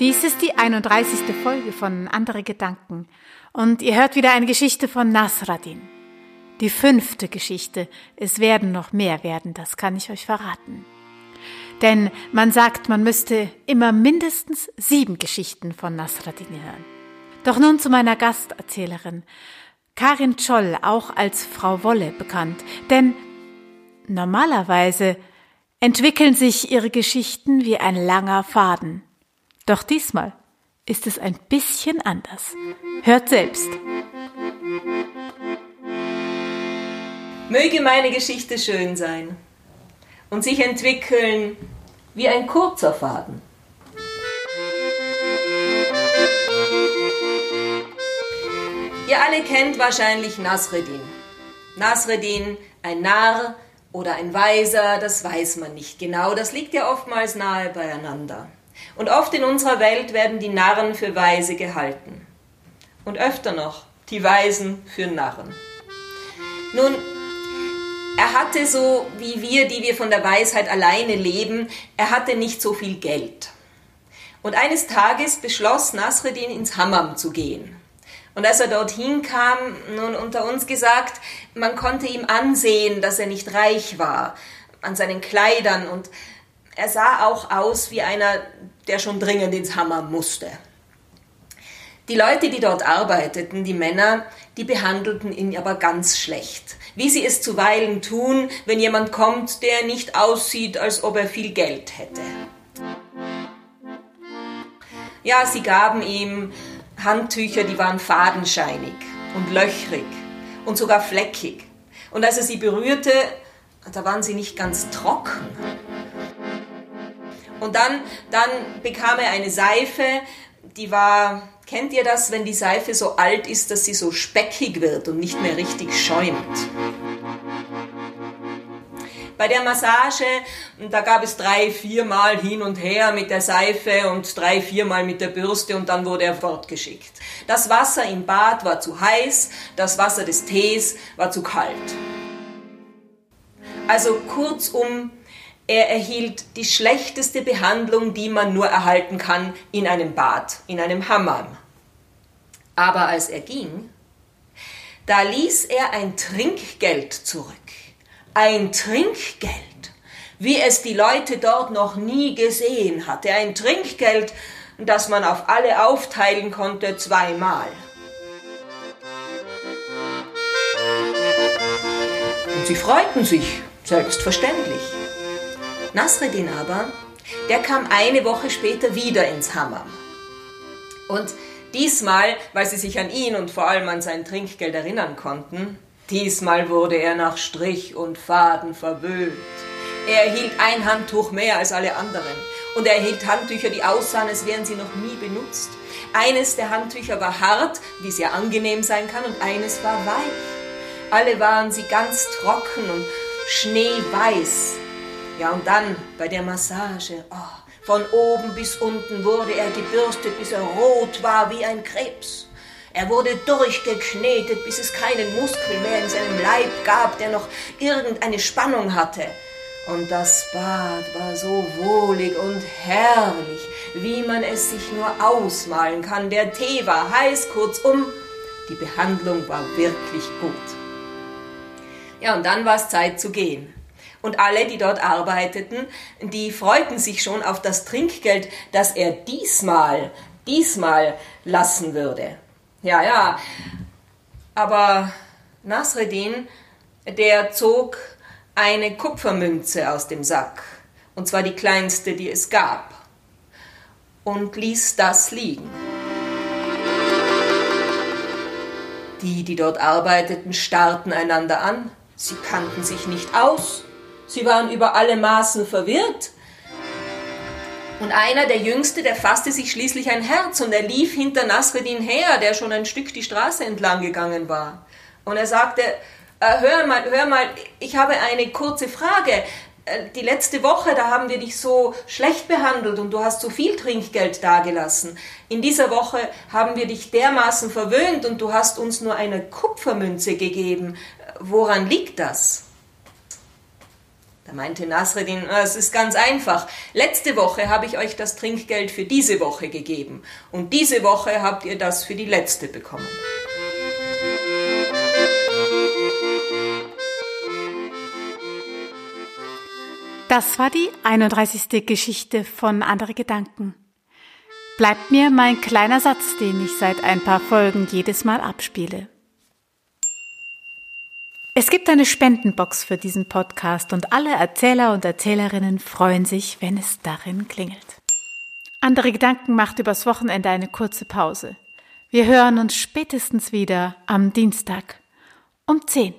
Dies ist die 31. Folge von Andere Gedanken und ihr hört wieder eine Geschichte von Nasradin. Die fünfte Geschichte. Es werden noch mehr werden, das kann ich euch verraten. Denn man sagt, man müsste immer mindestens sieben Geschichten von Nasradin hören. Doch nun zu meiner Gasterzählerin. Karin Scholl, auch als Frau Wolle bekannt. Denn normalerweise entwickeln sich ihre Geschichten wie ein langer Faden. Doch diesmal ist es ein bisschen anders. Hört selbst. Möge meine Geschichte schön sein und sich entwickeln wie ein kurzer Faden. Ihr alle kennt wahrscheinlich Nasreddin. Nasreddin, ein Narr oder ein Weiser, das weiß man nicht genau, das liegt ja oftmals nahe beieinander. Und oft in unserer Welt werden die Narren für Weise gehalten. Und öfter noch die Weisen für Narren. Nun, er hatte so wie wir, die wir von der Weisheit alleine leben, er hatte nicht so viel Geld. Und eines Tages beschloss Nasreddin ins Hammam zu gehen. Und als er dorthin kam, nun unter uns gesagt, man konnte ihm ansehen, dass er nicht reich war, an seinen Kleidern und er sah auch aus wie einer, der schon dringend ins Hammer musste. Die Leute, die dort arbeiteten, die Männer, die behandelten ihn aber ganz schlecht, wie sie es zuweilen tun, wenn jemand kommt, der nicht aussieht, als ob er viel Geld hätte. Ja, sie gaben ihm Handtücher, die waren fadenscheinig und löchrig und sogar fleckig. Und als er sie berührte, da waren sie nicht ganz trocken. Und dann, dann bekam er eine Seife, die war, kennt ihr das, wenn die Seife so alt ist, dass sie so speckig wird und nicht mehr richtig schäumt? Bei der Massage, da gab es drei, viermal hin und her mit der Seife und drei, viermal mit der Bürste und dann wurde er fortgeschickt. Das Wasser im Bad war zu heiß, das Wasser des Tees war zu kalt. Also kurzum, er erhielt die schlechteste Behandlung, die man nur erhalten kann in einem Bad, in einem Hammam. Aber als er ging, da ließ er ein Trinkgeld zurück. Ein Trinkgeld, wie es die Leute dort noch nie gesehen hatte. Ein Trinkgeld, das man auf alle aufteilen konnte zweimal. Und sie freuten sich, selbstverständlich. Nasreddin aber, der kam eine Woche später wieder ins Hammam. Und diesmal, weil sie sich an ihn und vor allem an sein Trinkgeld erinnern konnten, diesmal wurde er nach Strich und Faden verwöhnt. Er erhielt ein Handtuch mehr als alle anderen und er erhielt Handtücher, die aussahen, als wären sie noch nie benutzt. Eines der Handtücher war hart, wie es ja angenehm sein kann, und eines war weich. Alle waren sie ganz trocken und schneeweiß. Ja, und dann bei der Massage, oh, von oben bis unten wurde er gebürstet, bis er rot war wie ein Krebs. Er wurde durchgeknetet, bis es keinen Muskel mehr in seinem Leib gab, der noch irgendeine Spannung hatte. Und das Bad war so wohlig und herrlich, wie man es sich nur ausmalen kann. Der Tee war heiß, kurzum, die Behandlung war wirklich gut. Ja, und dann war es Zeit zu gehen. Und alle, die dort arbeiteten, die freuten sich schon auf das Trinkgeld, das er diesmal, diesmal lassen würde. Ja, ja. Aber Nasreddin, der zog eine Kupfermünze aus dem Sack, und zwar die kleinste, die es gab, und ließ das liegen. Die, die dort arbeiteten, starrten einander an. Sie kannten sich nicht aus. Sie waren über alle Maßen verwirrt. Und einer, der Jüngste, der fasste sich schließlich ein Herz und er lief hinter Nasreddin her, der schon ein Stück die Straße entlang gegangen war. Und er sagte, äh, hör mal, hör mal, ich habe eine kurze Frage. Äh, die letzte Woche, da haben wir dich so schlecht behandelt und du hast so viel Trinkgeld dagelassen. In dieser Woche haben wir dich dermaßen verwöhnt und du hast uns nur eine Kupfermünze gegeben. Woran liegt das? Da meinte Nasreddin, ah, es ist ganz einfach. Letzte Woche habe ich euch das Trinkgeld für diese Woche gegeben und diese Woche habt ihr das für die letzte bekommen. Das war die 31. Geschichte von Andere Gedanken. Bleibt mir mein kleiner Satz, den ich seit ein paar Folgen jedes Mal abspiele. Es gibt eine Spendenbox für diesen Podcast und alle Erzähler und Erzählerinnen freuen sich, wenn es darin klingelt. Andere Gedanken macht übers Wochenende eine kurze Pause. Wir hören uns spätestens wieder am Dienstag um 10.